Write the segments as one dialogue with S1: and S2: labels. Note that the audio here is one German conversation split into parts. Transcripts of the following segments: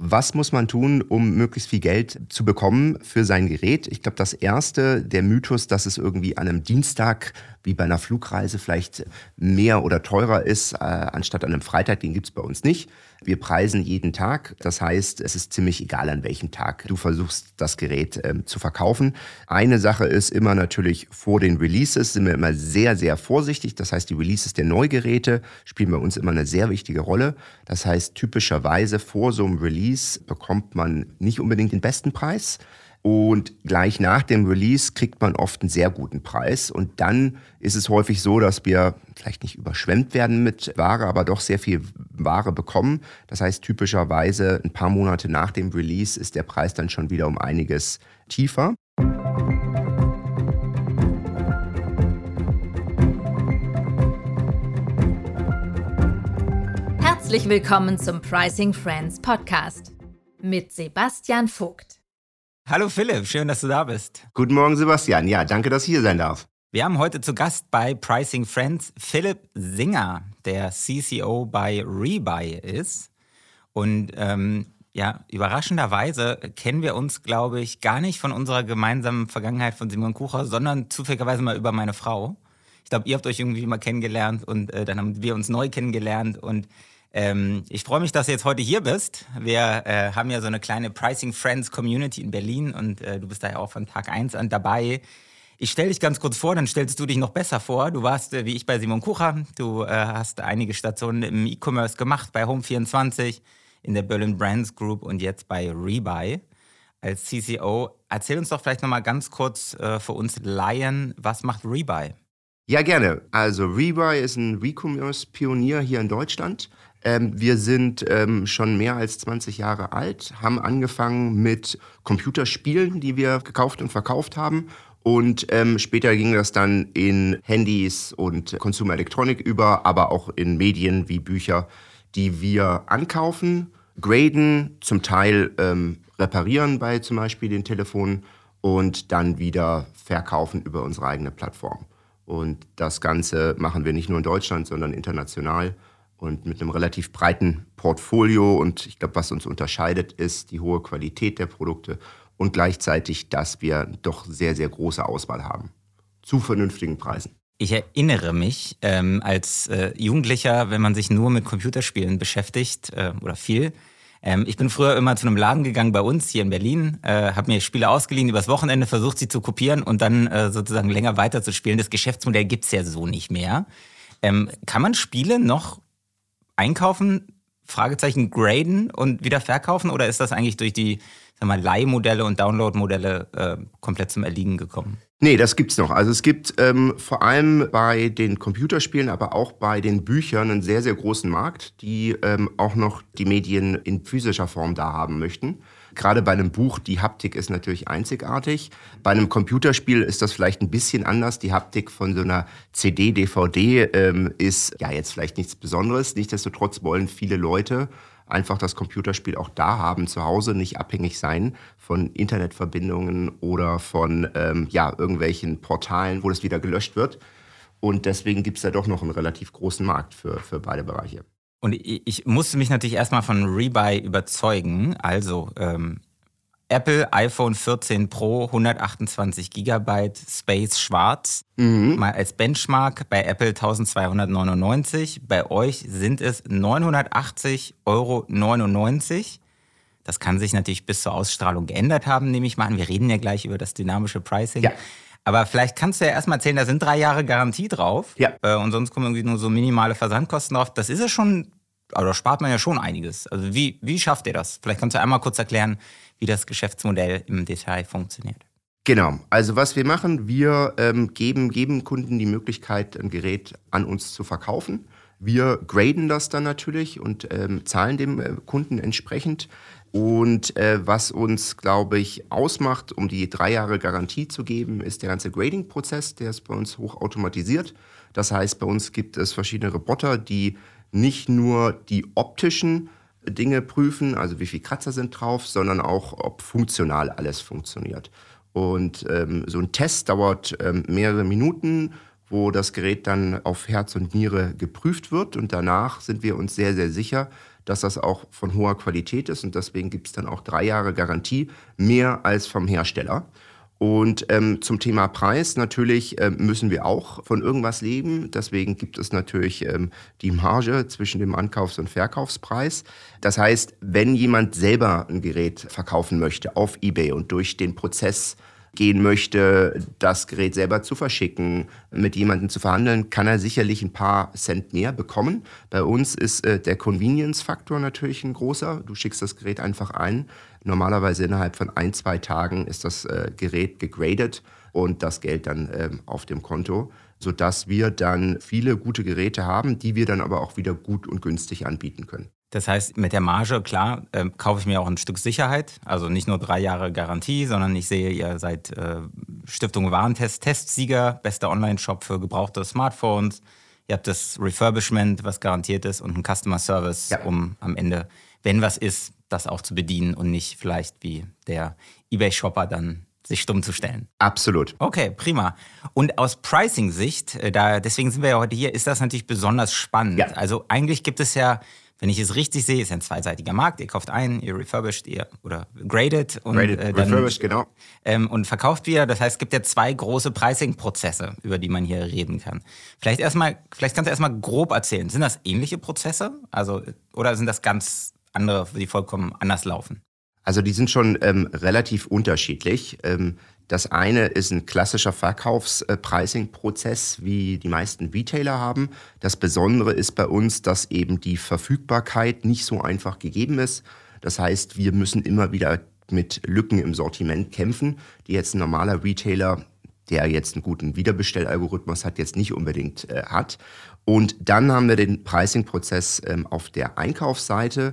S1: Was muss man tun, um möglichst viel Geld zu bekommen für sein Gerät? Ich glaube, das erste, der Mythos, dass es irgendwie an einem Dienstag wie bei einer Flugreise vielleicht mehr oder teurer ist, äh, anstatt an einem Freitag, den gibt es bei uns nicht. Wir preisen jeden Tag. Das heißt, es ist ziemlich egal, an welchem Tag du versuchst, das Gerät ähm, zu verkaufen. Eine Sache ist immer natürlich vor den Releases sind wir immer sehr, sehr vorsichtig. Das heißt, die Releases der Neugeräte spielen bei uns immer eine sehr wichtige Rolle. Das heißt, typischerweise vor so einem Release bekommt man nicht unbedingt den besten Preis. Und gleich nach dem Release kriegt man oft einen sehr guten Preis. Und dann ist es häufig so, dass wir vielleicht nicht überschwemmt werden mit Ware, aber doch sehr viel Ware bekommen. Das heißt, typischerweise ein paar Monate nach dem Release ist der Preis dann schon wieder um einiges tiefer.
S2: Herzlich willkommen zum Pricing Friends Podcast mit Sebastian Vogt.
S3: Hallo Philipp, schön, dass du da bist.
S1: Guten Morgen, Sebastian. Ja, danke, dass ich hier sein darf.
S3: Wir haben heute zu Gast bei Pricing Friends Philipp Singer, der CCO bei Rebuy ist. Und ähm, ja, überraschenderweise kennen wir uns, glaube ich, gar nicht von unserer gemeinsamen Vergangenheit von Simon Kucher, sondern zufälligerweise mal über meine Frau. Ich glaube, ihr habt euch irgendwie mal kennengelernt und äh, dann haben wir uns neu kennengelernt und ähm, ich freue mich, dass du jetzt heute hier bist. Wir äh, haben ja so eine kleine Pricing Friends Community in Berlin und äh, du bist da ja auch von Tag 1 an dabei. Ich stelle dich ganz kurz vor, dann stellst du dich noch besser vor. Du warst äh, wie ich bei Simon Kucher. Du äh, hast einige Stationen im E-Commerce gemacht bei Home24, in der Berlin Brands Group und jetzt bei Rebuy als CCO. Erzähl uns doch vielleicht nochmal ganz kurz äh, für uns Laien, was macht Rebuy?
S1: Ja, gerne. Also Rebuy ist ein Recommerce-Pionier hier in Deutschland. Ähm, wir sind ähm, schon mehr als 20 Jahre alt, haben angefangen mit Computerspielen, die wir gekauft und verkauft haben. Und ähm, später ging das dann in Handys und Consumer Electronic über, aber auch in Medien wie Bücher, die wir ankaufen, graden, zum Teil ähm, reparieren bei zum Beispiel den Telefonen und dann wieder verkaufen über unsere eigene Plattform. Und das Ganze machen wir nicht nur in Deutschland, sondern international und mit einem relativ breiten Portfolio. Und ich glaube, was uns unterscheidet, ist die hohe Qualität der Produkte und gleichzeitig, dass wir doch sehr, sehr große Auswahl haben. Zu vernünftigen Preisen.
S3: Ich erinnere mich ähm, als äh, Jugendlicher, wenn man sich nur mit Computerspielen beschäftigt äh, oder viel. Ähm, ich bin früher immer zu einem Laden gegangen bei uns hier in Berlin, äh, habe mir Spiele ausgeliehen, übers Wochenende versucht, sie zu kopieren und dann äh, sozusagen länger weiterzuspielen. Das Geschäftsmodell gibt's ja so nicht mehr. Ähm, kann man Spiele noch einkaufen, Fragezeichen graden und wieder verkaufen oder ist das eigentlich durch die sag mal, Leihmodelle und Download-Modelle äh, komplett zum Erliegen gekommen?
S1: Nee, das gibt's noch. Also es gibt ähm, vor allem bei den Computerspielen, aber auch bei den Büchern einen sehr, sehr großen Markt, die ähm, auch noch die Medien in physischer Form da haben möchten. Gerade bei einem Buch, die Haptik ist natürlich einzigartig. Bei einem Computerspiel ist das vielleicht ein bisschen anders. Die Haptik von so einer CD, DVD ähm, ist ja jetzt vielleicht nichts Besonderes. Nichtsdestotrotz wollen viele Leute einfach das Computerspiel auch da haben zu Hause, nicht abhängig sein von Internetverbindungen oder von ähm, ja, irgendwelchen Portalen, wo das wieder gelöscht wird. Und deswegen gibt es da doch noch einen relativ großen Markt für, für beide Bereiche.
S3: Und ich, ich musste mich natürlich erstmal von Rebuy überzeugen. Also ähm, Apple iPhone 14 Pro 128 GB Space Schwarz. Mhm. Mal als Benchmark bei Apple 1299. Bei euch sind es 980,99 Euro. Das kann sich natürlich bis zur Ausstrahlung geändert haben, nehme ich mal an. Wir reden ja gleich über das dynamische Pricing. Ja. Aber vielleicht kannst du ja erstmal erzählen, da sind drei Jahre Garantie drauf. Ja. Äh, und sonst kommen irgendwie nur so minimale Versandkosten drauf. Das ist ja schon, oder spart man ja schon einiges. Also wie, wie schafft ihr das? Vielleicht kannst du einmal kurz erklären, wie das Geschäftsmodell im Detail funktioniert.
S1: Genau, also was wir machen, wir ähm, geben, geben Kunden die Möglichkeit, ein Gerät an uns zu verkaufen. Wir graden das dann natürlich und ähm, zahlen dem äh, Kunden entsprechend. Und äh, was uns, glaube ich, ausmacht, um die drei Jahre Garantie zu geben, ist der ganze Grading-Prozess. Der ist bei uns hochautomatisiert. Das heißt, bei uns gibt es verschiedene Roboter, die nicht nur die optischen Dinge prüfen, also wie viele Kratzer sind drauf, sondern auch, ob funktional alles funktioniert. Und ähm, so ein Test dauert ähm, mehrere Minuten, wo das Gerät dann auf Herz und Niere geprüft wird. Und danach sind wir uns sehr, sehr sicher, dass das auch von hoher Qualität ist und deswegen gibt es dann auch drei Jahre Garantie, mehr als vom Hersteller. Und ähm, zum Thema Preis, natürlich ähm, müssen wir auch von irgendwas leben. Deswegen gibt es natürlich ähm, die Marge zwischen dem Ankaufs- und Verkaufspreis. Das heißt, wenn jemand selber ein Gerät verkaufen möchte auf eBay und durch den Prozess gehen möchte, das Gerät selber zu verschicken, mit jemandem zu verhandeln, kann er sicherlich ein paar Cent mehr bekommen. Bei uns ist äh, der Convenience-Faktor natürlich ein großer. Du schickst das Gerät einfach ein. Normalerweise innerhalb von ein, zwei Tagen ist das äh, Gerät gegradet und das Geld dann äh, auf dem Konto, sodass wir dann viele gute Geräte haben, die wir dann aber auch wieder gut und günstig anbieten können.
S3: Das heißt, mit der Marge, klar, äh, kaufe ich mir auch ein Stück Sicherheit. Also nicht nur drei Jahre Garantie, sondern ich sehe, ihr seid äh, Stiftung Warentest Testsieger, bester Online-Shop für gebrauchte Smartphones. Ihr habt das Refurbishment, was garantiert ist, und einen Customer Service, ja. um am Ende, wenn was ist, das auch zu bedienen und nicht vielleicht wie der eBay-Shopper dann sich stumm zu stellen.
S1: Absolut.
S3: Okay, prima. Und aus Pricing-Sicht, äh, da, deswegen sind wir ja heute hier, ist das natürlich besonders spannend. Ja. Also eigentlich gibt es ja wenn ich es richtig sehe, ist ein zweiseitiger Markt. Ihr kauft ein, ihr refurbished ihr oder graded und
S1: graded, äh, dann, refurbished, genau.
S3: Ähm, und verkauft wieder. Das heißt, es gibt ja zwei große Pricing-Prozesse, über die man hier reden kann. Vielleicht erstmal, vielleicht kannst du erstmal grob erzählen. Sind das ähnliche Prozesse? Also, oder sind das ganz andere, die vollkommen anders laufen?
S1: Also die sind schon ähm, relativ unterschiedlich. Ähm, das eine ist ein klassischer Verkaufs-Pricing-Prozess, wie die meisten Retailer haben. Das Besondere ist bei uns, dass eben die Verfügbarkeit nicht so einfach gegeben ist. Das heißt, wir müssen immer wieder mit Lücken im Sortiment kämpfen, die jetzt ein normaler Retailer, der jetzt einen guten Wiederbestellalgorithmus hat, jetzt nicht unbedingt äh, hat. Und dann haben wir den Pricing-Prozess ähm, auf der Einkaufsseite.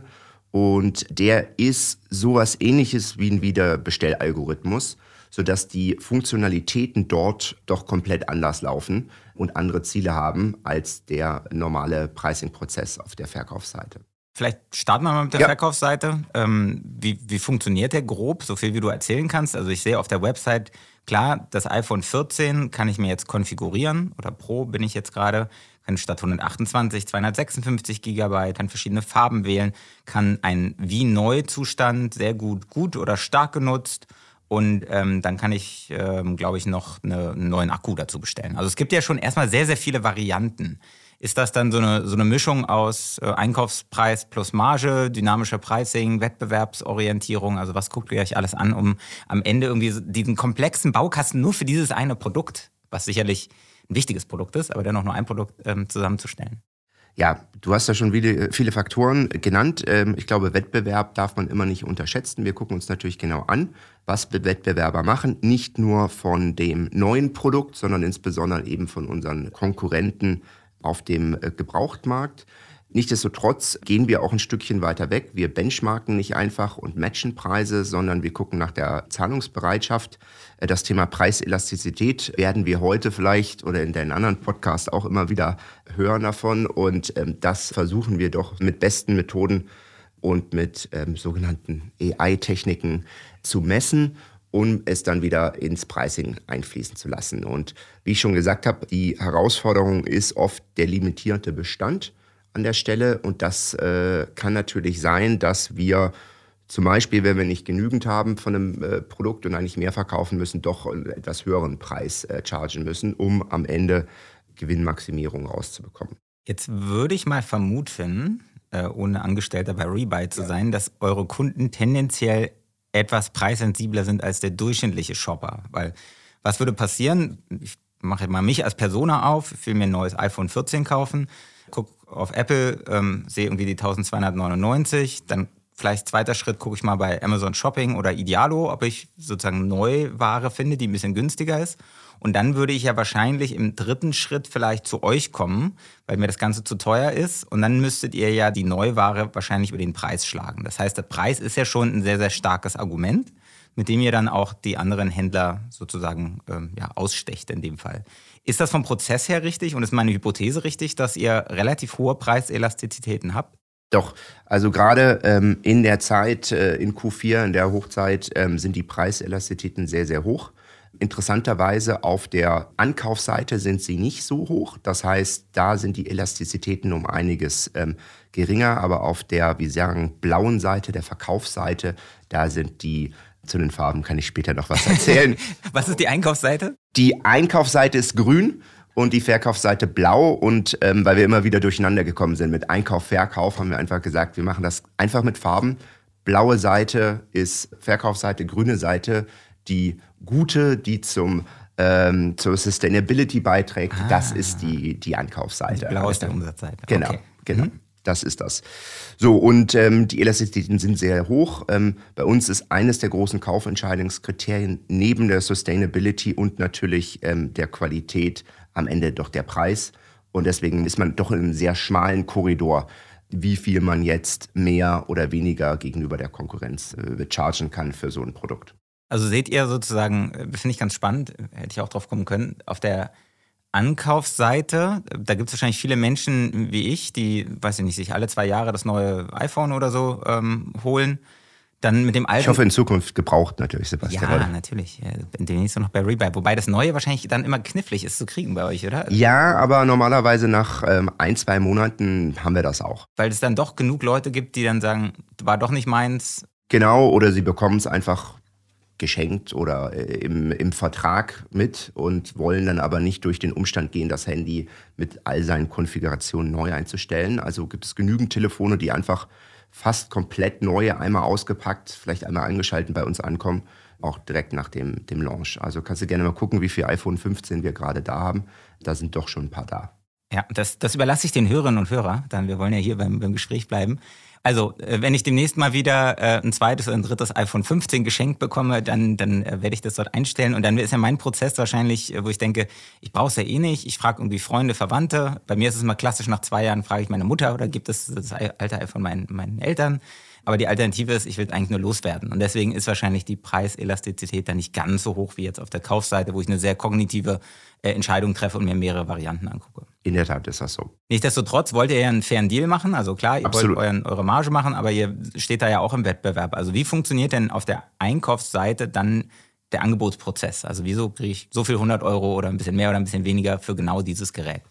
S1: Und der ist sowas ähnliches wie ein Wiederbestellalgorithmus sodass die Funktionalitäten dort doch komplett anders laufen und andere Ziele haben als der normale Pricing-Prozess auf der Verkaufsseite.
S3: Vielleicht starten wir mal mit der ja. Verkaufsseite. Ähm, wie, wie funktioniert der grob, so viel wie du erzählen kannst? Also ich sehe auf der Website, klar, das iPhone 14 kann ich mir jetzt konfigurieren oder Pro bin ich jetzt gerade, kann statt 128 256 Gigabyte, kann verschiedene Farben wählen, kann einen wie Neu-Zustand sehr gut gut oder stark genutzt und ähm, dann kann ich, ähm, glaube ich, noch eine, einen neuen Akku dazu bestellen. Also es gibt ja schon erstmal sehr, sehr viele Varianten. Ist das dann so eine, so eine Mischung aus äh, Einkaufspreis plus Marge, dynamischer Pricing, Wettbewerbsorientierung? Also was guckt ihr euch alles an, um am Ende irgendwie diesen komplexen Baukasten nur für dieses eine Produkt, was sicherlich ein wichtiges Produkt ist, aber dennoch nur ein Produkt ähm, zusammenzustellen?
S1: Ja, du hast ja schon viele, viele Faktoren genannt. Ähm, ich glaube, Wettbewerb darf man immer nicht unterschätzen. Wir gucken uns natürlich genau an, was Wettbewerber machen. Nicht nur von dem neuen Produkt, sondern insbesondere eben von unseren Konkurrenten auf dem äh, Gebrauchtmarkt. Nichtsdestotrotz gehen wir auch ein Stückchen weiter weg. Wir benchmarken nicht einfach und matchen Preise, sondern wir gucken nach der Zahlungsbereitschaft. Äh, das Thema Preiselastizität werden wir heute vielleicht oder in den anderen Podcasts auch immer wieder hören davon. Und ähm, das versuchen wir doch mit besten Methoden und mit ähm, sogenannten AI-Techniken zu messen um es dann wieder ins Pricing einfließen zu lassen. Und wie ich schon gesagt habe, die Herausforderung ist oft der limitierte Bestand an der Stelle. Und das äh, kann natürlich sein, dass wir zum Beispiel, wenn wir nicht genügend haben von einem äh, Produkt und eigentlich mehr verkaufen müssen, doch einen etwas höheren Preis äh, chargen müssen, um am Ende Gewinnmaximierung rauszubekommen.
S3: Jetzt würde ich mal vermuten, äh, ohne Angestellter bei Rebuy zu ja. sein, dass eure Kunden tendenziell etwas preissensibler sind als der durchschnittliche Shopper. Weil was würde passieren? Ich mache mal mich als Persona auf, will mir ein neues iPhone 14 kaufen auf Apple, ähm, sehe irgendwie die 1299, dann vielleicht zweiter Schritt gucke ich mal bei Amazon Shopping oder Idealo, ob ich sozusagen Neuware finde, die ein bisschen günstiger ist. Und dann würde ich ja wahrscheinlich im dritten Schritt vielleicht zu euch kommen, weil mir das Ganze zu teuer ist. Und dann müsstet ihr ja die Neuware wahrscheinlich über den Preis schlagen. Das heißt, der Preis ist ja schon ein sehr, sehr starkes Argument, mit dem ihr dann auch die anderen Händler sozusagen ähm, ja, ausstecht in dem Fall. Ist das vom Prozess her richtig und ist meine Hypothese richtig, dass ihr relativ hohe Preiselastizitäten habt?
S1: Doch, also gerade ähm, in der Zeit, äh, in Q4, in der Hochzeit, ähm, sind die Preiselastizitäten sehr, sehr hoch. Interessanterweise auf der Ankaufsseite sind sie nicht so hoch. Das heißt, da sind die Elastizitäten um einiges ähm, geringer, aber auf der, wie sagen, blauen Seite, der Verkaufsseite, da sind die zu den Farben kann ich später noch was erzählen.
S3: was ist die Einkaufsseite?
S1: Die Einkaufsseite ist grün und die Verkaufsseite blau. Und ähm, weil wir immer wieder durcheinander gekommen sind mit Einkauf, Verkauf, haben wir einfach gesagt, wir machen das einfach mit Farben. Blaue Seite ist Verkaufsseite, grüne Seite die gute, die zum ähm, zur Sustainability beiträgt. Ah. Das ist die, die Einkaufsseite.
S3: Blau ist der Umsatzseite.
S1: Genau, okay. genau. Mhm. Das ist das. So, und ähm, die Elastizitäten sind sehr hoch. Ähm, bei uns ist eines der großen Kaufentscheidungskriterien neben der Sustainability und natürlich ähm, der Qualität am Ende doch der Preis. Und deswegen ist man doch in einem sehr schmalen Korridor, wie viel man jetzt mehr oder weniger gegenüber der Konkurrenz äh, chargen kann für so ein Produkt.
S3: Also seht ihr sozusagen, äh, finde ich ganz spannend, hätte ich auch drauf kommen können, auf der Ankaufsseite, da gibt es wahrscheinlich viele Menschen wie ich, die, weiß ich nicht, sich alle zwei Jahre das neue iPhone oder so ähm, holen. Dann mit dem alten.
S1: Ich hoffe in Zukunft gebraucht natürlich, Sebastian.
S3: Ja, natürlich. Demnächst noch bei Rebuy. Wobei das Neue wahrscheinlich dann immer knifflig ist zu kriegen bei euch, oder?
S1: Ja, aber normalerweise nach ähm, ein, zwei Monaten haben wir das auch.
S3: Weil es dann doch genug Leute gibt, die dann sagen, war doch nicht meins.
S1: Genau, oder sie bekommen es einfach geschenkt oder äh, im, im Vertrag mit und wollen dann aber nicht durch den Umstand gehen, das Handy mit all seinen Konfigurationen neu einzustellen. Also gibt es genügend Telefone, die einfach fast komplett neue, einmal ausgepackt, vielleicht einmal angeschaltet bei uns ankommen, auch direkt nach dem, dem Launch. Also kannst du gerne mal gucken, wie viel iPhone 15 wir gerade da haben. Da sind doch schon ein paar da.
S3: Ja, das, das überlasse ich den Hörerinnen und Hörern, dann wir wollen ja hier beim, beim Gespräch bleiben. Also, äh, wenn ich demnächst mal wieder äh, ein zweites oder ein drittes iPhone 15 geschenkt bekomme, dann, dann äh, werde ich das dort einstellen. Und dann ist ja mein Prozess wahrscheinlich, wo ich denke, ich brauche es ja eh nicht. Ich frage irgendwie Freunde, Verwandte. Bei mir ist es immer klassisch, nach zwei Jahren frage ich meine Mutter oder gibt es das alte iPhone meinen, meinen Eltern. Aber die Alternative ist, ich will eigentlich nur loswerden. Und deswegen ist wahrscheinlich die Preiselastizität dann nicht ganz so hoch wie jetzt auf der Kaufseite, wo ich eine sehr kognitive äh, Entscheidung treffe und mir mehrere Varianten angucke.
S1: In der Tat ist das so.
S3: Nichtsdestotrotz wollt ihr ja einen fairen Deal machen. Also klar, ihr Absolut. wollt euren, eure Marge machen, aber ihr steht da ja auch im Wettbewerb. Also wie funktioniert denn auf der Einkaufsseite dann der Angebotsprozess? Also wieso kriege ich so viel 100 Euro oder ein bisschen mehr oder ein bisschen weniger für genau dieses Gerät?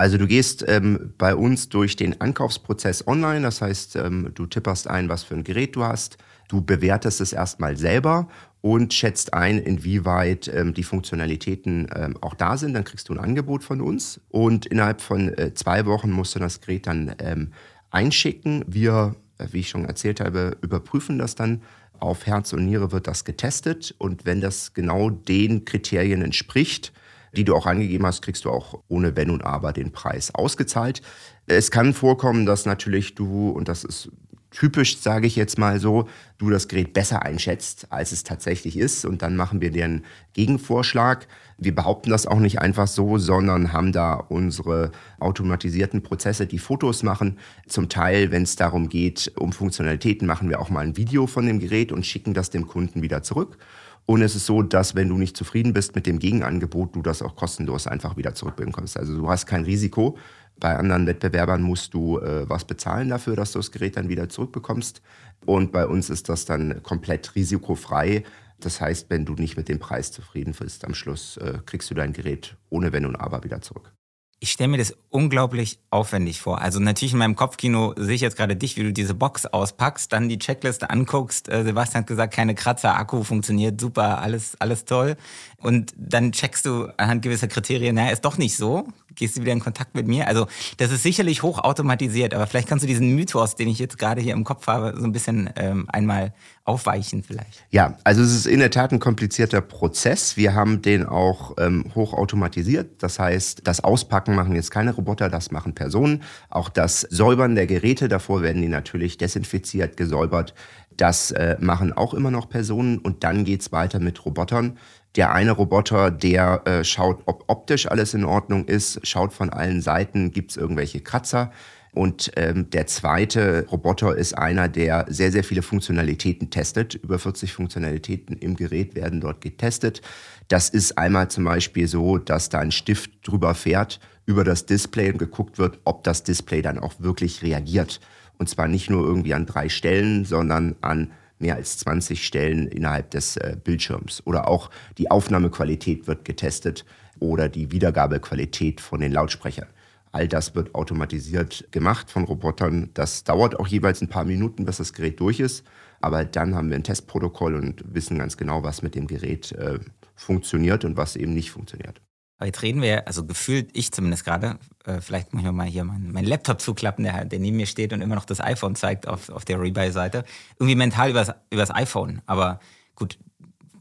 S1: Also du gehst ähm, bei uns durch den Ankaufsprozess online, das heißt, ähm, du tipperst ein, was für ein Gerät du hast, du bewertest es erstmal selber und schätzt ein, inwieweit ähm, die Funktionalitäten ähm, auch da sind. Dann kriegst du ein Angebot von uns und innerhalb von äh, zwei Wochen musst du das Gerät dann ähm, einschicken. Wir, äh, wie ich schon erzählt habe, überprüfen das dann. Auf Herz und Niere wird das getestet und wenn das genau den Kriterien entspricht, die du auch angegeben hast, kriegst du auch ohne Wenn und Aber den Preis ausgezahlt. Es kann vorkommen, dass natürlich du, und das ist typisch, sage ich jetzt mal so, du das Gerät besser einschätzt, als es tatsächlich ist. Und dann machen wir dir einen Gegenvorschlag. Wir behaupten das auch nicht einfach so, sondern haben da unsere automatisierten Prozesse, die Fotos machen. Zum Teil, wenn es darum geht, um Funktionalitäten, machen wir auch mal ein Video von dem Gerät und schicken das dem Kunden wieder zurück. Und es ist so, dass wenn du nicht zufrieden bist mit dem Gegenangebot, du das auch kostenlos einfach wieder zurückbringen kannst. Also du hast kein Risiko. Bei anderen Wettbewerbern musst du äh, was bezahlen dafür, dass du das Gerät dann wieder zurückbekommst. Und bei uns ist das dann komplett risikofrei. Das heißt, wenn du nicht mit dem Preis zufrieden bist, am Schluss äh, kriegst du dein Gerät ohne Wenn und Aber wieder zurück.
S3: Ich stelle mir das unglaublich aufwendig vor. Also natürlich in meinem Kopfkino sehe ich jetzt gerade dich, wie du diese Box auspackst, dann die Checkliste anguckst. Äh, Sebastian hat gesagt, keine Kratzer, Akku funktioniert super, alles, alles toll. Und dann checkst du anhand gewisser Kriterien, naja, ist doch nicht so. Gehst du wieder in Kontakt mit mir? Also das ist sicherlich hochautomatisiert, aber vielleicht kannst du diesen Mythos, den ich jetzt gerade hier im Kopf habe, so ein bisschen ähm, einmal aufweichen vielleicht.
S1: Ja, also es ist in der Tat ein komplizierter Prozess. Wir haben den auch ähm, hochautomatisiert. Das heißt, das Auspacken machen jetzt keine Roboter, das machen Personen. Auch das Säubern der Geräte, davor werden die natürlich desinfiziert, gesäubert. Das äh, machen auch immer noch Personen und dann geht es weiter mit Robotern. Der eine Roboter, der äh, schaut, ob optisch alles in Ordnung ist, schaut von allen Seiten, gibt es irgendwelche Kratzer. Und ähm, der zweite Roboter ist einer, der sehr, sehr viele Funktionalitäten testet. Über 40 Funktionalitäten im Gerät werden dort getestet. Das ist einmal zum Beispiel so, dass da ein Stift drüber fährt, über das Display und geguckt wird, ob das Display dann auch wirklich reagiert. Und zwar nicht nur irgendwie an drei Stellen, sondern an mehr als 20 Stellen innerhalb des äh, Bildschirms. Oder auch die Aufnahmequalität wird getestet oder die Wiedergabequalität von den Lautsprechern. All das wird automatisiert gemacht von Robotern. Das dauert auch jeweils ein paar Minuten, bis das Gerät durch ist. Aber dann haben wir ein Testprotokoll und wissen ganz genau, was mit dem Gerät äh, funktioniert und was eben nicht funktioniert.
S3: Aber jetzt reden wir, also gefühlt ich zumindest gerade, äh, vielleicht muss ich mal hier meinen mein Laptop zuklappen, der, der neben mir steht und immer noch das iPhone zeigt auf, auf der Rebuy-Seite. Irgendwie mental über das iPhone. Aber gut,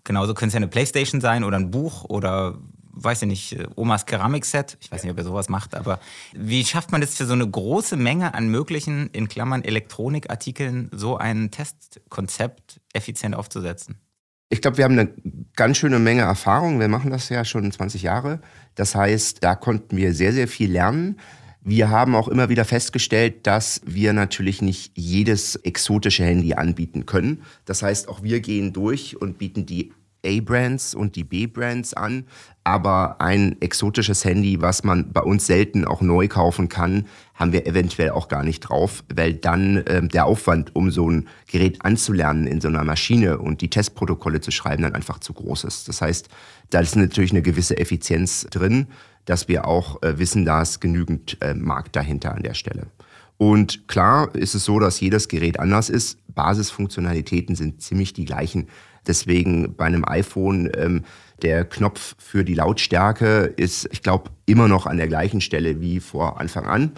S3: genauso könnte es ja eine Playstation sein oder ein Buch oder weiß ich nicht, äh, Omas Keramikset. Ich weiß nicht, ob er sowas macht, aber wie schafft man das für so eine große Menge an möglichen, in Klammern, Elektronikartikeln, so ein Testkonzept effizient aufzusetzen?
S1: Ich glaube, wir haben eine ganz schöne Menge Erfahrung. Wir machen das ja schon 20 Jahre. Das heißt, da konnten wir sehr, sehr viel lernen. Wir haben auch immer wieder festgestellt, dass wir natürlich nicht jedes exotische Handy anbieten können. Das heißt, auch wir gehen durch und bieten die A-Brands und die B-Brands an, aber ein exotisches Handy, was man bei uns selten auch neu kaufen kann, haben wir eventuell auch gar nicht drauf, weil dann äh, der Aufwand, um so ein Gerät anzulernen in so einer Maschine und die Testprotokolle zu schreiben, dann einfach zu groß ist. Das heißt, da ist natürlich eine gewisse Effizienz drin, dass wir auch äh, wissen, da ist genügend äh, Markt dahinter an der Stelle. Und klar ist es so, dass jedes Gerät anders ist. Basisfunktionalitäten sind ziemlich die gleichen. Deswegen bei einem iPhone ähm, der Knopf für die Lautstärke ist, ich glaube, immer noch an der gleichen Stelle wie vor Anfang an.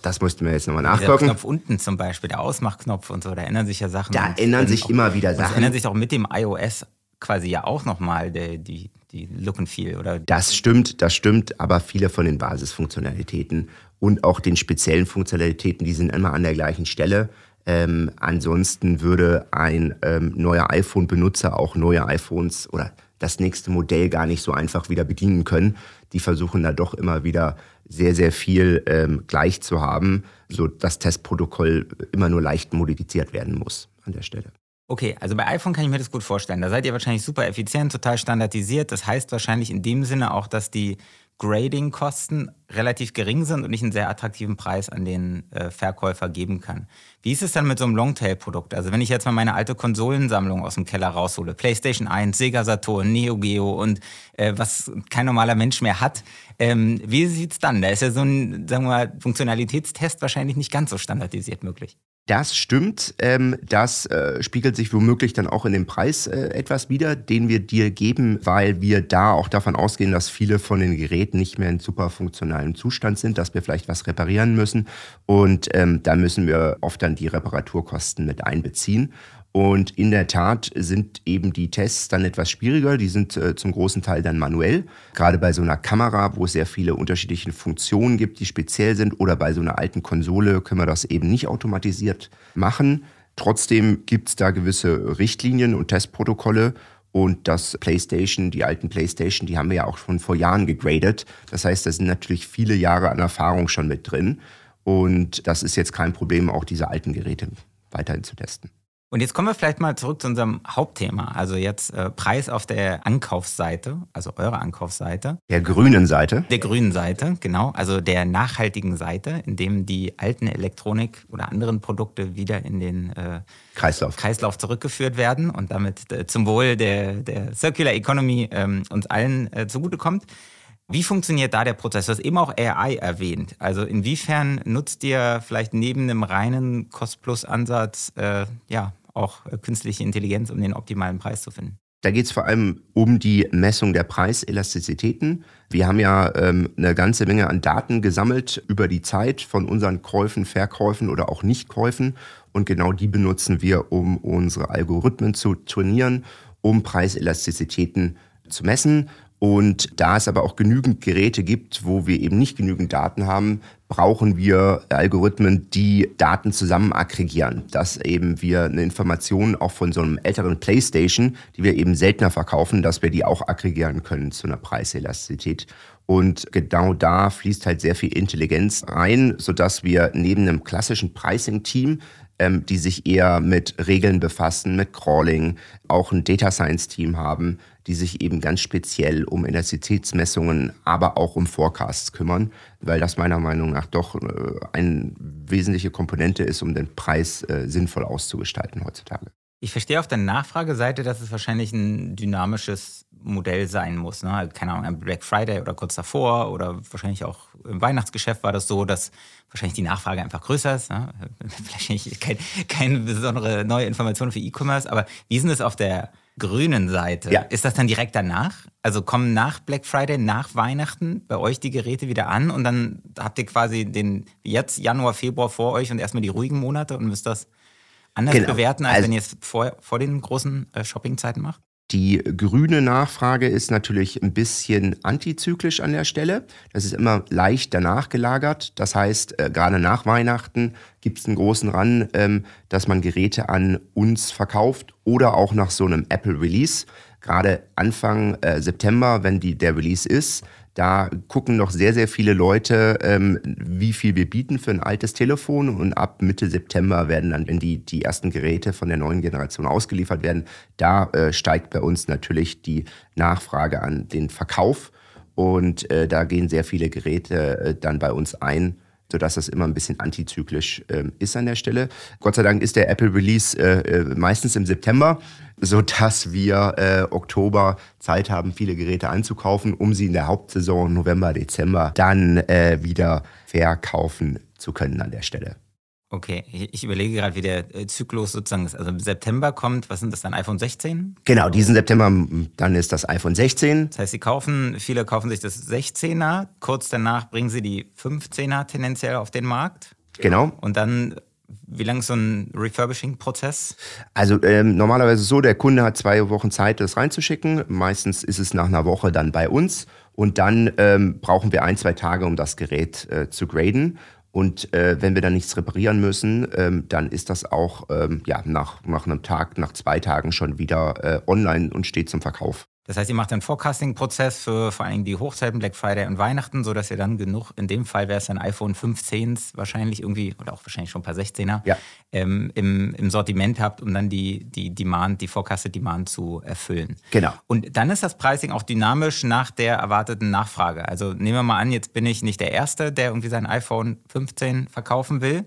S1: Das müssten wir jetzt nochmal nachgucken.
S3: Der Knopf unten zum Beispiel, der Ausmachknopf und so, da ändern sich ja Sachen.
S1: Da ändern sich auch, immer wieder Sachen. Da
S3: ändern sich auch mit dem iOS quasi ja auch nochmal die, die, die Look and Feel, oder?
S1: Das stimmt, das stimmt, aber viele von den Basisfunktionalitäten und auch den speziellen Funktionalitäten, die sind immer an der gleichen Stelle. Ähm, ansonsten würde ein ähm, neuer iPhone-Benutzer auch neue iPhones oder das nächste Modell gar nicht so einfach wieder bedienen können. Die versuchen da doch immer wieder sehr, sehr viel ähm, gleich zu haben, so das Testprotokoll immer nur leicht modifiziert werden muss an der Stelle.
S3: Okay, also bei iPhone kann ich mir das gut vorstellen. Da seid ihr wahrscheinlich super effizient, total standardisiert. Das heißt wahrscheinlich in dem Sinne auch, dass die Grading-Kosten relativ gering sind und ich einen sehr attraktiven Preis an den äh, Verkäufer geben kann. Wie ist es dann mit so einem Longtail-Produkt? Also wenn ich jetzt mal meine alte Konsolensammlung aus dem Keller raushole, PlayStation 1, Sega Saturn, Neo Geo und äh, was kein normaler Mensch mehr hat, ähm, wie es dann? Da ist ja so ein, sagen wir mal, Funktionalitätstest wahrscheinlich nicht ganz so standardisiert möglich.
S1: Das stimmt. Ähm, das äh, spiegelt sich womöglich dann auch in dem Preis äh, etwas wider, den wir dir geben, weil wir da auch davon ausgehen, dass viele von den Geräten nicht mehr in super funktionalem Zustand sind, dass wir vielleicht was reparieren müssen. Und ähm, da müssen wir oft dann die Reparaturkosten mit einbeziehen. Und in der Tat sind eben die Tests dann etwas schwieriger. Die sind äh, zum großen Teil dann manuell. Gerade bei so einer Kamera, wo es sehr viele unterschiedliche Funktionen gibt, die speziell sind, oder bei so einer alten Konsole können wir das eben nicht automatisiert machen. Trotzdem gibt es da gewisse Richtlinien und Testprotokolle. Und das PlayStation, die alten PlayStation, die haben wir ja auch schon vor Jahren gegradet. Das heißt, da sind natürlich viele Jahre an Erfahrung schon mit drin. Und das ist jetzt kein Problem, auch diese alten Geräte weiterhin zu testen.
S3: Und jetzt kommen wir vielleicht mal zurück zu unserem Hauptthema. Also jetzt äh, Preis auf der Ankaufsseite, also eurer Ankaufsseite.
S1: Der grünen Seite.
S3: Der grünen Seite, genau. Also der nachhaltigen Seite, in dem die alten Elektronik oder anderen Produkte wieder in den äh, Kreislauf. Kreislauf zurückgeführt werden und damit äh, zum Wohl der, der Circular Economy ähm, uns allen äh, zugutekommt. Wie funktioniert da der Prozess? Du hast eben auch AI erwähnt. Also inwiefern nutzt ihr vielleicht neben einem reinen Cost-Plus-Ansatz äh, ja, auch äh, künstliche Intelligenz, um den optimalen Preis zu finden?
S1: Da geht es vor allem um die Messung der Preiselastizitäten. Wir haben ja ähm, eine ganze Menge an Daten gesammelt über die Zeit von unseren Käufen, Verkäufen oder auch Nichtkäufen. Und genau die benutzen wir, um unsere Algorithmen zu trainieren, um Preiselastizitäten zu messen. Und da es aber auch genügend Geräte gibt, wo wir eben nicht genügend Daten haben, brauchen wir Algorithmen, die Daten zusammen aggregieren. Dass eben wir eine Information auch von so einem älteren PlayStation, die wir eben seltener verkaufen, dass wir die auch aggregieren können zu einer Preiselastizität. Und genau da fließt halt sehr viel Intelligenz rein, sodass wir neben einem klassischen Pricing-Team ähm, die sich eher mit Regeln befassen, mit Crawling, auch ein Data Science Team haben, die sich eben ganz speziell um Elastizitätsmessungen, aber auch um Forecasts kümmern, weil das meiner Meinung nach doch äh, eine wesentliche Komponente ist, um den Preis äh, sinnvoll auszugestalten heutzutage.
S3: Ich verstehe auf der Nachfrageseite, dass es wahrscheinlich ein dynamisches Modell sein muss. Ne? Also, keine Ahnung, am Black Friday oder kurz davor oder wahrscheinlich auch im Weihnachtsgeschäft war das so, dass wahrscheinlich die Nachfrage einfach größer ist. Ne? Vielleicht kein, keine besondere neue Information für E-Commerce, aber wie denn das auf der grünen Seite? Ja. Ist das dann direkt danach? Also kommen nach Black Friday, nach Weihnachten bei euch die Geräte wieder an und dann habt ihr quasi den jetzt Januar, Februar vor euch und erstmal die ruhigen Monate und müsst das anders genau. bewerten, als also, wenn ihr es vor, vor den großen äh, Shoppingzeiten macht?
S1: Die grüne Nachfrage ist natürlich ein bisschen antizyklisch an der Stelle. Das ist immer leicht danach gelagert. Das heißt, äh, gerade nach Weihnachten gibt es einen großen Run, ähm, dass man Geräte an uns verkauft oder auch nach so einem Apple Release. Gerade Anfang äh, September, wenn die, der Release ist, da gucken noch sehr, sehr viele Leute, ähm, wie viel wir bieten für ein altes Telefon. Und ab Mitte September werden dann, wenn die, die ersten Geräte von der neuen Generation ausgeliefert werden, da äh, steigt bei uns natürlich die Nachfrage an den Verkauf. Und äh, da gehen sehr viele Geräte äh, dann bei uns ein sodass das immer ein bisschen antizyklisch äh, ist an der Stelle. Gott sei Dank ist der Apple Release äh, äh, meistens im September, sodass wir äh, Oktober Zeit haben, viele Geräte anzukaufen, um sie in der Hauptsaison November, Dezember dann äh, wieder verkaufen zu können an der Stelle.
S3: Okay, ich überlege gerade, wie der äh, Zyklus sozusagen ist. Also im September kommt, was sind das dann, iPhone 16?
S1: Genau, diesen September, dann ist das iPhone 16.
S3: Das heißt, sie kaufen, viele kaufen sich das 16er, kurz danach bringen sie die 15er tendenziell auf den Markt.
S1: Genau.
S3: Und dann wie lange ist so ein Refurbishing-Prozess?
S1: Also ähm, normalerweise so, der Kunde hat zwei Wochen Zeit, das reinzuschicken. Meistens ist es nach einer Woche dann bei uns. Und dann ähm, brauchen wir ein, zwei Tage, um das Gerät äh, zu graden. Und äh, wenn wir dann nichts reparieren müssen, ähm, dann ist das auch ähm, ja, nach, nach einem Tag, nach zwei Tagen schon wieder äh, online und steht zum Verkauf.
S3: Das heißt, ihr macht einen Forecasting-Prozess für vor allem die Hochzeiten, Black Friday und Weihnachten, sodass ihr dann genug, in dem Fall wäre es ein iPhone 15 wahrscheinlich irgendwie, oder auch wahrscheinlich schon ein paar 16er, ja. ähm, im, im Sortiment habt, um dann die, die Demand, die Forecasted Demand zu erfüllen.
S1: Genau.
S3: Und dann ist das Pricing auch dynamisch nach der erwarteten Nachfrage. Also nehmen wir mal an, jetzt bin ich nicht der Erste, der irgendwie sein iPhone 15 verkaufen will,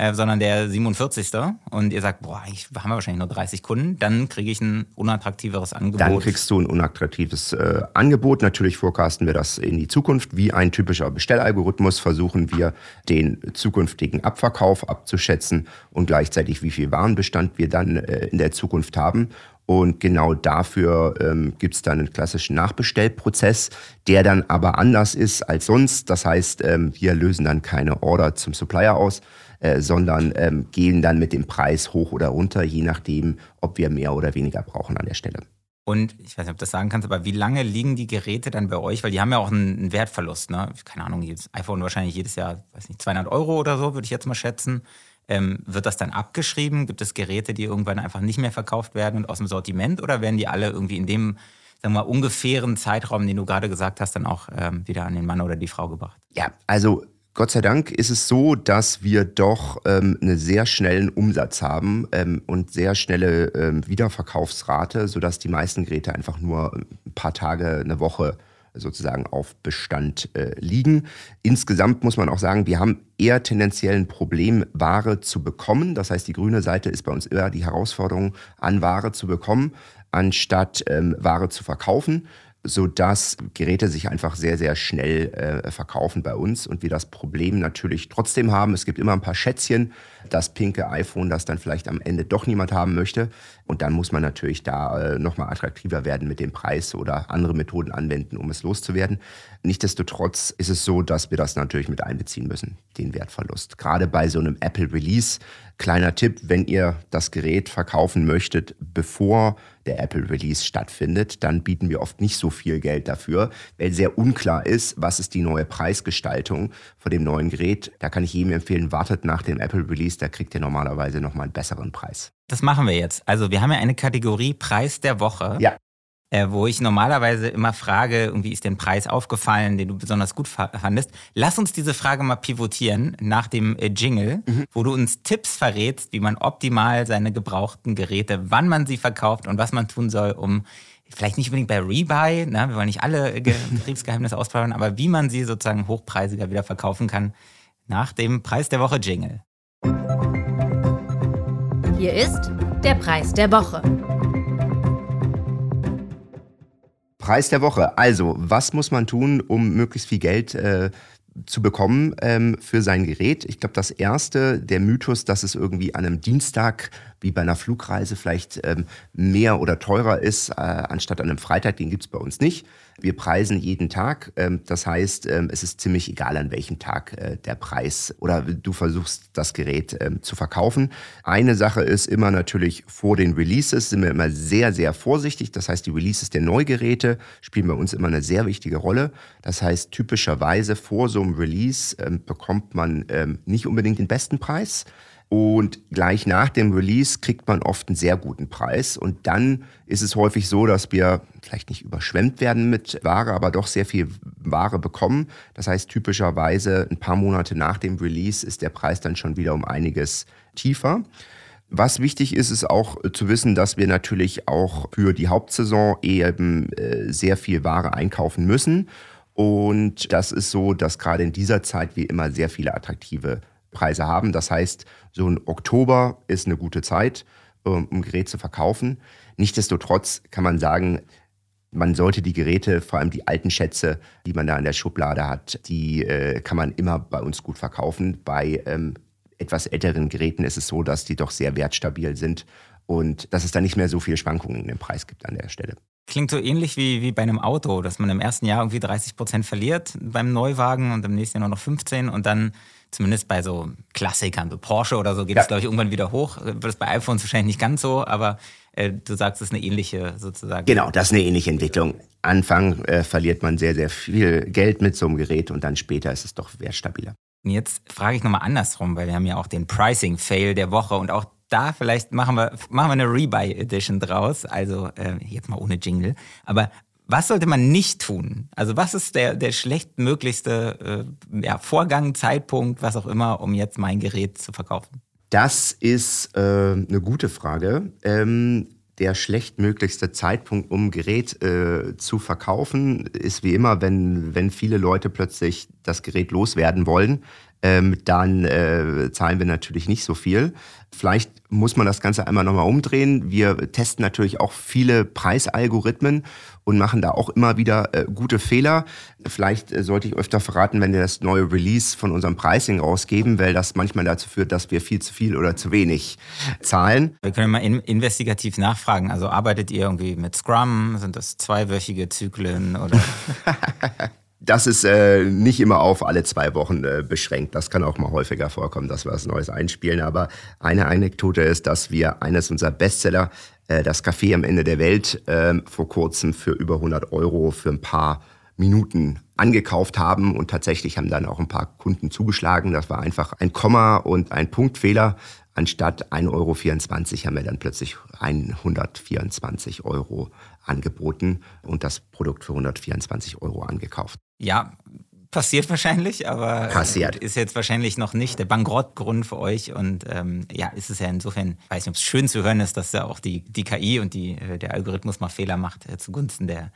S3: äh, sondern der 47. Und ihr sagt, boah, eigentlich haben wir wahrscheinlich nur 30 Kunden, dann kriege ich ein unattraktiveres Angebot.
S1: Dann kriegst du ein unattraktives äh, Angebot. Natürlich forecasten wir das in die Zukunft. Wie ein typischer Bestellalgorithmus versuchen wir, den zukünftigen Abverkauf abzuschätzen und gleichzeitig, wie viel Warenbestand wir dann äh, in der Zukunft haben. Und genau dafür ähm, gibt es dann einen klassischen Nachbestellprozess, der dann aber anders ist als sonst. Das heißt, ähm, wir lösen dann keine Order zum Supplier aus, äh, sondern ähm, gehen dann mit dem Preis hoch oder runter, je nachdem, ob wir mehr oder weniger brauchen an der Stelle.
S3: Und ich weiß nicht, ob du das sagen kannst, aber wie lange liegen die Geräte dann bei euch? Weil die haben ja auch einen Wertverlust. Ne? Keine Ahnung, jedes iPhone wahrscheinlich jedes Jahr, weiß nicht, 200 Euro oder so, würde ich jetzt mal schätzen. Ähm, wird das dann abgeschrieben? Gibt es Geräte, die irgendwann einfach nicht mehr verkauft werden und aus dem Sortiment? Oder werden die alle irgendwie in dem, sagen wir mal, ungefähren Zeitraum, den du gerade gesagt hast, dann auch ähm, wieder an den Mann oder die Frau gebracht?
S1: Ja, also Gott sei Dank ist es so, dass wir doch ähm, einen sehr schnellen Umsatz haben ähm, und sehr schnelle ähm, Wiederverkaufsrate, sodass die meisten Geräte einfach nur ein paar Tage, eine Woche sozusagen auf Bestand äh, liegen. Insgesamt muss man auch sagen, wir haben eher tendenziell ein Problem, Ware zu bekommen. Das heißt, die grüne Seite ist bei uns eher die Herausforderung, an Ware zu bekommen, anstatt ähm, Ware zu verkaufen sodass Geräte sich einfach sehr, sehr schnell äh, verkaufen bei uns und wir das Problem natürlich trotzdem haben. Es gibt immer ein paar Schätzchen, das pinke iPhone, das dann vielleicht am Ende doch niemand haben möchte. Und dann muss man natürlich da äh, nochmal attraktiver werden mit dem Preis oder andere Methoden anwenden, um es loszuwerden. Nichtsdestotrotz ist es so, dass wir das natürlich mit einbeziehen müssen, den Wertverlust. Gerade bei so einem Apple Release. Kleiner Tipp, wenn ihr das Gerät verkaufen möchtet, bevor der Apple Release stattfindet, dann bieten wir oft nicht so viel Geld dafür, weil sehr unklar ist, was ist die neue Preisgestaltung von dem neuen Gerät. Da kann ich jedem empfehlen, wartet nach dem Apple Release, da kriegt ihr normalerweise nochmal einen besseren Preis.
S3: Das machen wir jetzt. Also wir haben ja eine Kategorie Preis der Woche.
S1: Ja.
S3: Äh, wo ich normalerweise immer frage, irgendwie ist dir ein Preis aufgefallen, den du besonders gut fandest. Lass uns diese Frage mal pivotieren nach dem äh, Jingle, mhm. wo du uns Tipps verrätst, wie man optimal seine gebrauchten Geräte, wann man sie verkauft und was man tun soll, um vielleicht nicht unbedingt bei Rebuy, ne, wir wollen nicht alle Betriebsgeheimnisse ausplaudern, aber wie man sie sozusagen hochpreisiger wieder verkaufen kann nach dem Preis der Woche Jingle.
S2: Hier ist der Preis der Woche.
S1: Preis der Woche. Also, was muss man tun, um möglichst viel Geld äh, zu bekommen ähm, für sein Gerät. Ich glaube, das erste, der Mythos, dass es irgendwie an einem Dienstag wie bei einer Flugreise vielleicht ähm, mehr oder teurer ist, äh, anstatt an einem Freitag, den gibt es bei uns nicht. Wir preisen jeden Tag. Ähm, das heißt, ähm, es ist ziemlich egal, an welchem Tag äh, der Preis oder du versuchst, das Gerät ähm, zu verkaufen. Eine Sache ist immer natürlich vor den Releases sind wir immer sehr, sehr vorsichtig. Das heißt, die Releases der Neugeräte spielen bei uns immer eine sehr wichtige Rolle. Das heißt, typischerweise vor so einem Release bekommt man nicht unbedingt den besten Preis. Und gleich nach dem Release kriegt man oft einen sehr guten Preis. Und dann ist es häufig so, dass wir vielleicht nicht überschwemmt werden mit Ware, aber doch sehr viel Ware bekommen. Das heißt, typischerweise ein paar Monate nach dem Release ist der Preis dann schon wieder um einiges tiefer. Was wichtig ist, ist auch zu wissen, dass wir natürlich auch für die Hauptsaison eben äh, sehr viel Ware einkaufen müssen. Und das ist so, dass gerade in dieser Zeit wir immer sehr viele attraktive Preise haben. Das heißt, so ein Oktober ist eine gute Zeit, ähm, um Gerät zu verkaufen. Nichtsdestotrotz kann man sagen, man sollte die Geräte, vor allem die alten Schätze, die man da in der Schublade hat, die äh, kann man immer bei uns gut verkaufen. Bei ähm, etwas älteren Geräten ist es so, dass die doch sehr wertstabil sind und dass es da nicht mehr so viele Schwankungen dem Preis gibt an der Stelle.
S3: Klingt so ähnlich wie, wie bei einem Auto, dass man im ersten Jahr irgendwie 30 Prozent verliert beim Neuwagen und im nächsten Jahr nur noch 15 und dann zumindest bei so Klassikern, so Porsche oder so, geht es, glaube ich, irgendwann wieder hoch. Wird es bei iPhones wahrscheinlich nicht ganz so, aber äh, du sagst, es ist eine ähnliche sozusagen.
S1: Genau, das ist eine ähnliche Entwicklung. Anfang äh, verliert man sehr, sehr viel Geld mit so einem Gerät und dann später ist es doch wertstabiler.
S3: Jetzt frage ich nochmal andersrum, weil wir haben ja auch den Pricing-Fail der Woche und auch da vielleicht machen wir, machen wir eine Rebuy-Edition draus. Also äh, jetzt mal ohne Jingle. Aber was sollte man nicht tun? Also was ist der, der schlechtmöglichste äh, ja, Vorgang, Zeitpunkt, was auch immer, um jetzt mein Gerät zu verkaufen?
S1: Das ist äh, eine gute Frage. Ähm, der schlechtmöglichste Zeitpunkt, um Gerät äh, zu verkaufen, ist wie immer, wenn, wenn viele Leute plötzlich das Gerät loswerden wollen, ähm, dann äh, zahlen wir natürlich nicht so viel. Vielleicht muss man das Ganze einmal nochmal umdrehen. Wir testen natürlich auch viele Preisalgorithmen und machen da auch immer wieder äh, gute Fehler. Vielleicht äh, sollte ich öfter verraten, wenn wir das neue Release von unserem Pricing rausgeben, weil das manchmal dazu führt, dass wir viel zu viel oder zu wenig zahlen.
S3: Wir können mal in investigativ nachfragen. Also arbeitet ihr irgendwie mit Scrum? Sind das zweiwöchige Zyklen oder?
S1: Das ist äh, nicht immer auf alle zwei Wochen äh, beschränkt. Das kann auch mal häufiger vorkommen, dass wir was Neues einspielen. Aber eine Anekdote ist, dass wir eines unserer Bestseller, äh, das Café am Ende der Welt, äh, vor kurzem für über 100 Euro für ein paar Minuten angekauft haben und tatsächlich haben dann auch ein paar Kunden zugeschlagen. Das war einfach ein Komma und ein Punktfehler. Anstatt 1,24 Euro haben wir dann plötzlich 124 Euro angeboten und das Produkt für 124 Euro angekauft.
S3: Ja, passiert wahrscheinlich, aber
S1: passiert.
S3: ist jetzt wahrscheinlich noch nicht der Bankrottgrund für euch. Und ähm, ja, ist es ja insofern, ich weiß nicht, ob es schön zu hören ist, dass ja auch die, die KI und die, äh, der Algorithmus mal Fehler macht äh, zugunsten der,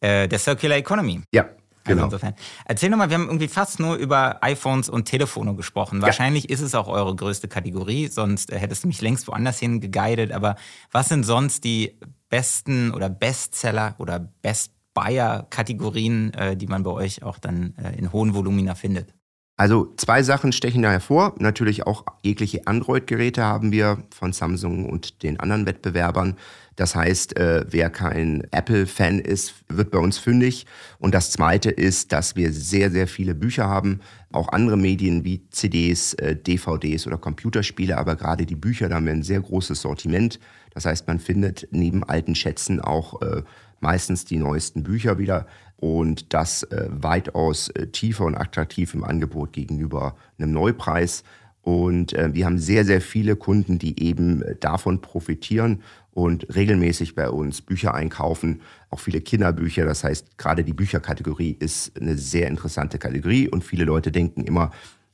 S3: äh, der Circular Economy.
S1: Ja, also genau. Also insofern.
S3: Erzähl nochmal, wir haben irgendwie fast nur über iPhones und Telefone gesprochen. Wahrscheinlich ja. ist es auch eure größte Kategorie, sonst äh, hättest du mich längst woanders hin geguidet. Aber was sind sonst die besten oder Bestseller oder Best Buyer-Kategorien, äh, die man bei euch auch dann äh, in hohen Volumina findet?
S1: Also zwei Sachen stechen da hervor. Natürlich auch jegliche Android-Geräte haben wir von Samsung und den anderen Wettbewerbern. Das heißt, äh, wer kein Apple-Fan ist, wird bei uns fündig. Und das Zweite ist, dass wir sehr, sehr viele Bücher haben, auch andere Medien wie CDs, äh, DVDs oder Computerspiele, aber gerade die Bücher, da haben wir ein sehr großes Sortiment. Das heißt, man findet neben alten Schätzen auch äh, meistens die neuesten Bücher wieder und das äh, weitaus äh, tiefer und attraktiv im Angebot gegenüber einem Neupreis. Und äh, wir haben sehr, sehr viele Kunden, die eben äh, davon profitieren und regelmäßig bei uns Bücher einkaufen, auch viele Kinderbücher. Das heißt, gerade die Bücherkategorie ist eine sehr interessante Kategorie und viele Leute denken immer,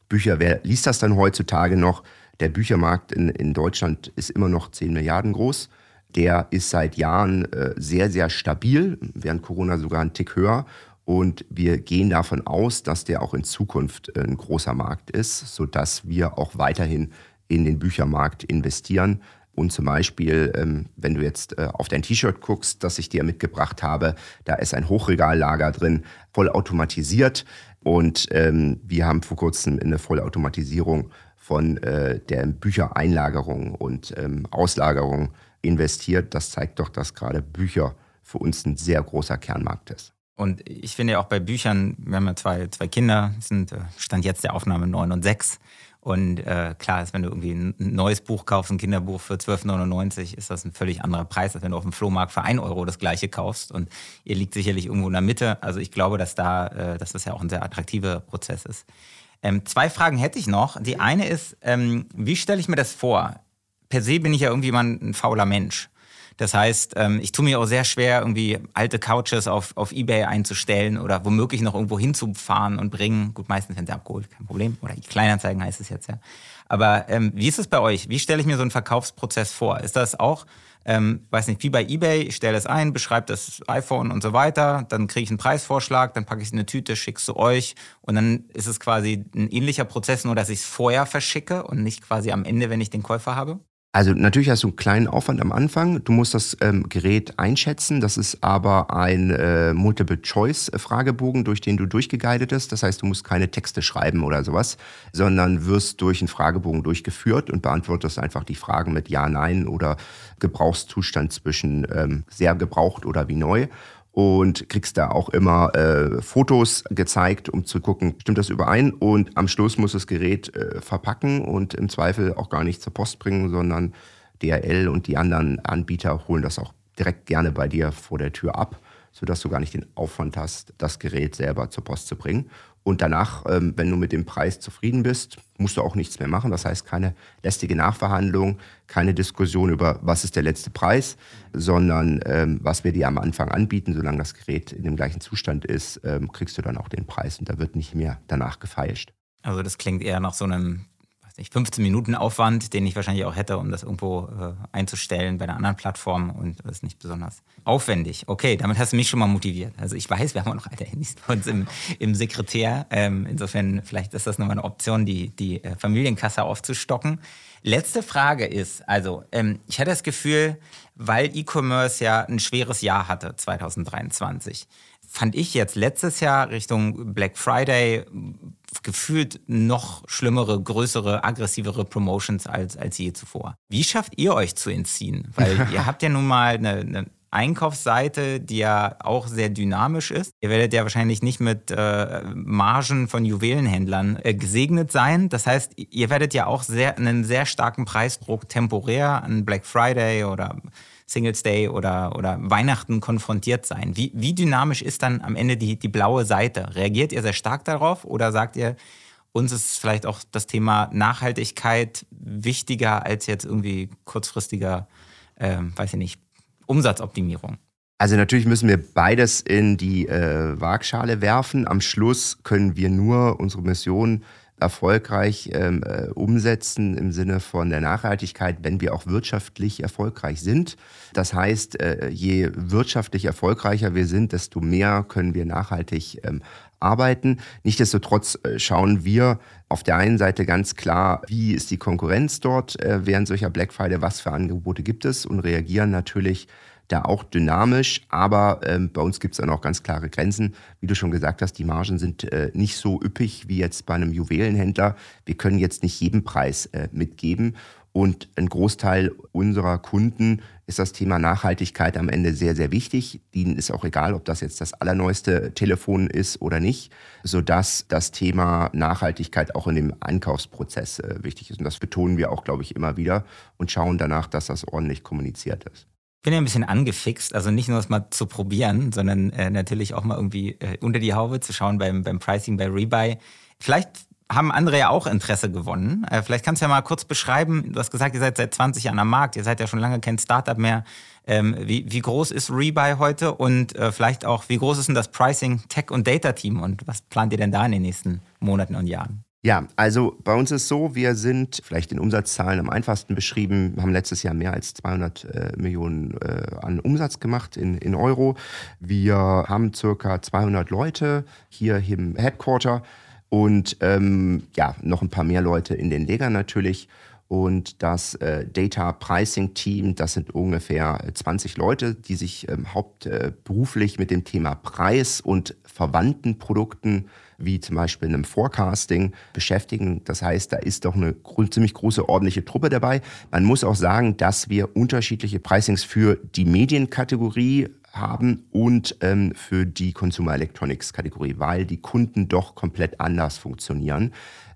S1: Bücher, wer liest das dann heutzutage noch? Der Büchermarkt in, in Deutschland ist immer noch 10 Milliarden groß. Der ist seit Jahren äh, sehr, sehr stabil, während Corona sogar ein Tick höher. Und wir gehen davon aus, dass der auch in Zukunft äh, ein großer Markt ist, sodass wir auch weiterhin in den Büchermarkt investieren. Und zum Beispiel, ähm, wenn du jetzt äh, auf dein T-Shirt guckst, das ich dir mitgebracht habe, da ist ein Hochregallager drin, voll automatisiert. Und ähm, wir haben vor kurzem in eine Vollautomatisierung von der Büchereinlagerung und ähm, Auslagerung investiert. Das zeigt doch, dass gerade Bücher für uns ein sehr großer Kernmarkt ist.
S3: Und ich finde ja auch bei Büchern, wir haben ja zwei, zwei Kinder, sind äh, Stand jetzt der Aufnahme neun und sechs. Und äh, klar ist, wenn du irgendwie ein neues Buch kaufst, ein Kinderbuch für 12,99, ist das ein völlig anderer Preis, als wenn du auf dem Flohmarkt für 1 Euro das gleiche kaufst. Und ihr liegt sicherlich irgendwo in der Mitte. Also ich glaube, dass da, äh, dass das ja auch ein sehr attraktiver Prozess ist. Ähm, zwei Fragen hätte ich noch. Die eine ist, ähm, wie stelle ich mir das vor? Per se bin ich ja irgendwie mal ein fauler Mensch. Das heißt, ähm, ich tue mir auch sehr schwer, irgendwie alte Couches auf, auf Ebay einzustellen oder womöglich noch irgendwo hinzufahren und bringen. Gut, meistens werden sie abgeholt, kein Problem. Oder Kleinanzeigen heißt es jetzt ja. Aber ähm, wie ist es bei euch? Wie stelle ich mir so einen Verkaufsprozess vor? Ist das auch, ähm, weiß nicht, wie bei eBay, ich stelle es ein, beschreibe das iPhone und so weiter, dann kriege ich einen Preisvorschlag, dann packe ich es in eine Tüte, schicke es zu euch und dann ist es quasi ein ähnlicher Prozess, nur dass ich es vorher verschicke und nicht quasi am Ende, wenn ich den Käufer habe?
S1: Also natürlich hast du einen kleinen Aufwand am Anfang. Du musst das ähm, Gerät einschätzen. Das ist aber ein äh, Multiple-Choice-Fragebogen, durch den du durchgeguidet bist. Das heißt, du musst keine Texte schreiben oder sowas, sondern wirst durch einen Fragebogen durchgeführt und beantwortest einfach die Fragen mit Ja, Nein oder Gebrauchszustand zwischen ähm, sehr gebraucht oder wie neu und kriegst da auch immer äh, Fotos gezeigt, um zu gucken, stimmt das überein? Und am Schluss muss das Gerät äh, verpacken und im Zweifel auch gar nicht zur Post bringen, sondern DRL und die anderen Anbieter holen das auch direkt gerne bei dir vor der Tür ab, sodass du gar nicht den Aufwand hast, das Gerät selber zur Post zu bringen. Und danach, ähm, wenn du mit dem Preis zufrieden bist, musst du auch nichts mehr machen. Das heißt, keine lästige Nachverhandlung, keine Diskussion über, was ist der letzte Preis, sondern ähm, was wir dir am Anfang anbieten, solange das Gerät in dem gleichen Zustand ist, ähm, kriegst du dann auch den Preis und da wird nicht mehr danach gefeilscht.
S3: Also das klingt eher nach so einem nicht, 15 Minuten Aufwand, den ich wahrscheinlich auch hätte, um das irgendwo äh, einzustellen bei einer anderen Plattform und das ist nicht besonders aufwendig. Okay, damit hast du mich schon mal motiviert. Also ich weiß, wir haben auch noch alte Handys bei uns im, im Sekretär. Ähm, insofern, vielleicht ist das nochmal eine Option, die, die äh, Familienkasse aufzustocken. Letzte Frage ist, also ähm, ich hatte das Gefühl, weil E-Commerce ja ein schweres Jahr hatte, 2023, fand ich jetzt letztes Jahr Richtung Black Friday gefühlt noch schlimmere, größere, aggressivere Promotions als, als je zuvor. Wie schafft ihr euch zu entziehen? Weil ihr habt ja nun mal eine, eine Einkaufsseite, die ja auch sehr dynamisch ist. Ihr werdet ja wahrscheinlich nicht mit äh, Margen von Juwelenhändlern äh, gesegnet sein. Das heißt, ihr werdet ja auch sehr, einen sehr starken Preisdruck temporär an Black Friday oder Singles Day oder, oder Weihnachten konfrontiert sein. Wie, wie dynamisch ist dann am Ende die, die blaue Seite? Reagiert ihr sehr stark darauf oder sagt ihr, uns ist vielleicht auch das Thema Nachhaltigkeit wichtiger als jetzt irgendwie kurzfristiger, äh, weiß ich nicht, Umsatzoptimierung?
S1: Also natürlich müssen wir beides in die äh, Waagschale werfen. Am Schluss können wir nur unsere Mission erfolgreich ähm, äh, umsetzen im Sinne von der Nachhaltigkeit, wenn wir auch wirtschaftlich erfolgreich sind. Das heißt, äh, je wirtschaftlich erfolgreicher wir sind, desto mehr können wir nachhaltig ähm, arbeiten. Nichtsdestotrotz äh, schauen wir auf der einen Seite ganz klar, wie ist die Konkurrenz dort äh, während solcher Black Friday, was für Angebote gibt es und reagieren natürlich da auch dynamisch, aber ähm, bei uns gibt es dann auch ganz klare Grenzen. Wie du schon gesagt hast, die Margen sind äh, nicht so üppig wie jetzt bei einem Juwelenhändler. Wir können jetzt nicht jeden Preis äh, mitgeben. Und ein Großteil unserer Kunden ist das Thema Nachhaltigkeit am Ende sehr, sehr wichtig. Ihnen ist auch egal, ob das jetzt das allerneueste Telefon ist oder nicht, sodass das Thema Nachhaltigkeit auch in dem Einkaufsprozess äh, wichtig ist. Und das betonen wir auch, glaube ich, immer wieder und schauen danach, dass das ordentlich kommuniziert ist
S3: bin ja ein bisschen angefixt, also nicht nur das mal zu probieren, sondern äh, natürlich auch mal irgendwie äh, unter die Haube zu schauen beim, beim Pricing, bei Rebuy. Vielleicht haben andere ja auch Interesse gewonnen. Äh, vielleicht kannst du ja mal kurz beschreiben, du hast gesagt, ihr seid seit 20 Jahren am Markt, ihr seid ja schon lange kein Startup mehr. Ähm, wie, wie groß ist Rebuy heute und äh, vielleicht auch, wie groß ist denn das Pricing, Tech und Data Team und was plant ihr denn da in den nächsten Monaten und Jahren?
S1: Ja, also bei uns ist so, wir sind vielleicht in Umsatzzahlen am einfachsten beschrieben, haben letztes Jahr mehr als 200 äh, Millionen äh, an Umsatz gemacht in, in Euro. Wir haben circa 200 Leute hier im Headquarter und ähm, ja, noch ein paar mehr Leute in den Legern natürlich. und das äh, Data Pricing Team, das sind ungefähr 20 Leute, die sich ähm, hauptberuflich äh, mit dem Thema Preis und verwandten Produkten wie zum Beispiel einem Forecasting beschäftigen. Das heißt, da ist doch eine ziemlich große ordentliche Truppe dabei. Man muss auch sagen, dass wir unterschiedliche Pricings für die Medienkategorie haben und ähm, für die Consumer Electronics Kategorie, weil die Kunden doch komplett anders funktionieren.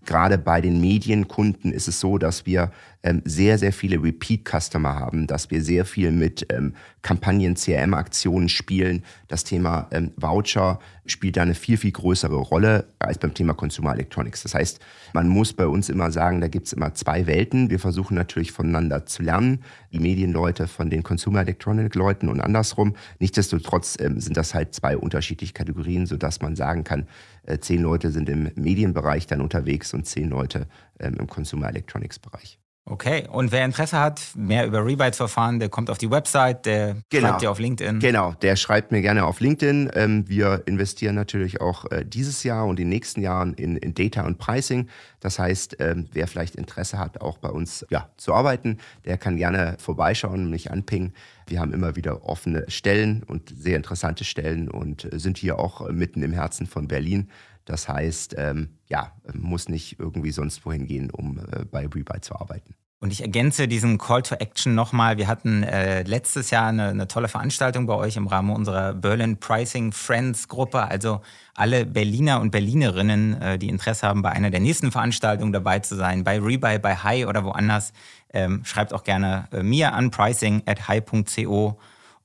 S1: Gerade bei den Medienkunden ist es so, dass wir ähm, sehr, sehr viele Repeat-Customer haben, dass wir sehr viel mit ähm, Kampagnen, CRM-Aktionen spielen. Das Thema ähm, Voucher spielt da eine viel, viel größere Rolle als beim Thema Consumer Electronics. Das heißt, man muss bei uns immer sagen, da gibt es immer zwei Welten. Wir versuchen natürlich voneinander zu lernen, die Medienleute von den Consumer Electronic-Leuten und andersrum. Nichtsdestotrotz ähm, sind das halt zwei unterschiedliche Kategorien, sodass man sagen kann, äh, zehn Leute sind im Medienbereich dann unterwegs und zehn Leute ähm, im Consumer Electronics-Bereich.
S3: Okay, und wer Interesse hat, mehr über Rebytes zu erfahren, der kommt auf die Website, der genau. schreibt dir auf LinkedIn.
S1: Genau, der schreibt mir gerne auf LinkedIn. Ähm, wir investieren natürlich auch äh, dieses Jahr und in den nächsten Jahren in, in Data und Pricing. Das heißt, ähm, wer vielleicht Interesse hat, auch bei uns ja, zu arbeiten, der kann gerne vorbeischauen und mich anpingen. Wir haben immer wieder offene Stellen und sehr interessante Stellen und äh, sind hier auch mitten im Herzen von Berlin. Das heißt, ähm, ja, muss nicht irgendwie sonst wohin gehen, um äh, bei Rebuy zu arbeiten.
S3: Und ich ergänze diesen Call to Action nochmal. Wir hatten äh, letztes Jahr eine, eine, tolle Veranstaltung bei euch im Rahmen unserer Berlin Pricing Friends Gruppe. Also alle Berliner und Berlinerinnen, äh, die Interesse haben, bei einer der nächsten Veranstaltungen dabei zu sein, bei Rebuy, bei High oder woanders, ähm, schreibt auch gerne äh, mir an pricing at high.co.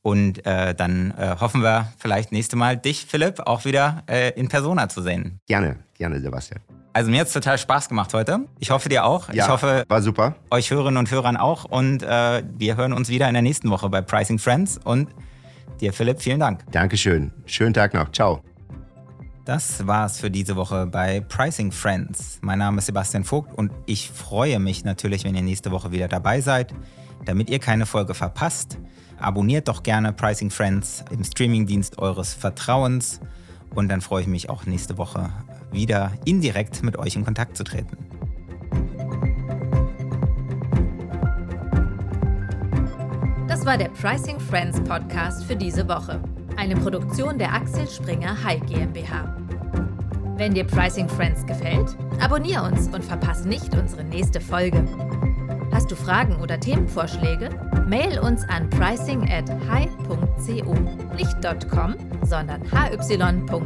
S3: Und äh, dann äh, hoffen wir vielleicht nächste Mal dich, Philipp, auch wieder äh, in Persona zu sehen.
S1: Gerne, gerne, Sebastian.
S3: Also mir hat es total Spaß gemacht heute. Ich hoffe dir auch.
S1: Ja,
S3: ich hoffe,
S1: war super.
S3: Euch Hörerinnen und Hörern auch. Und äh, wir hören uns wieder in der nächsten Woche bei Pricing Friends. Und dir, Philipp, vielen Dank.
S1: Dankeschön. Schönen Tag noch. Ciao.
S3: Das war's für diese Woche bei Pricing Friends. Mein Name ist Sebastian Vogt und ich freue mich natürlich, wenn ihr nächste Woche wieder dabei seid. Damit ihr keine Folge verpasst, abonniert doch gerne Pricing Friends im Streamingdienst eures Vertrauens. Und dann freue ich mich auch nächste Woche wieder indirekt mit euch in Kontakt zu treten.
S2: Das war der Pricing Friends Podcast für diese Woche. Eine Produktion der Axel Springer High GmbH. Wenn dir Pricing Friends gefällt, abonniere uns und verpasse nicht unsere nächste Folge. Hast du Fragen oder Themenvorschläge? Mail uns an pricing at hi.co. Nicht .com, sondern hy.co.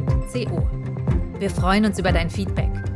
S2: Wir freuen uns über dein Feedback.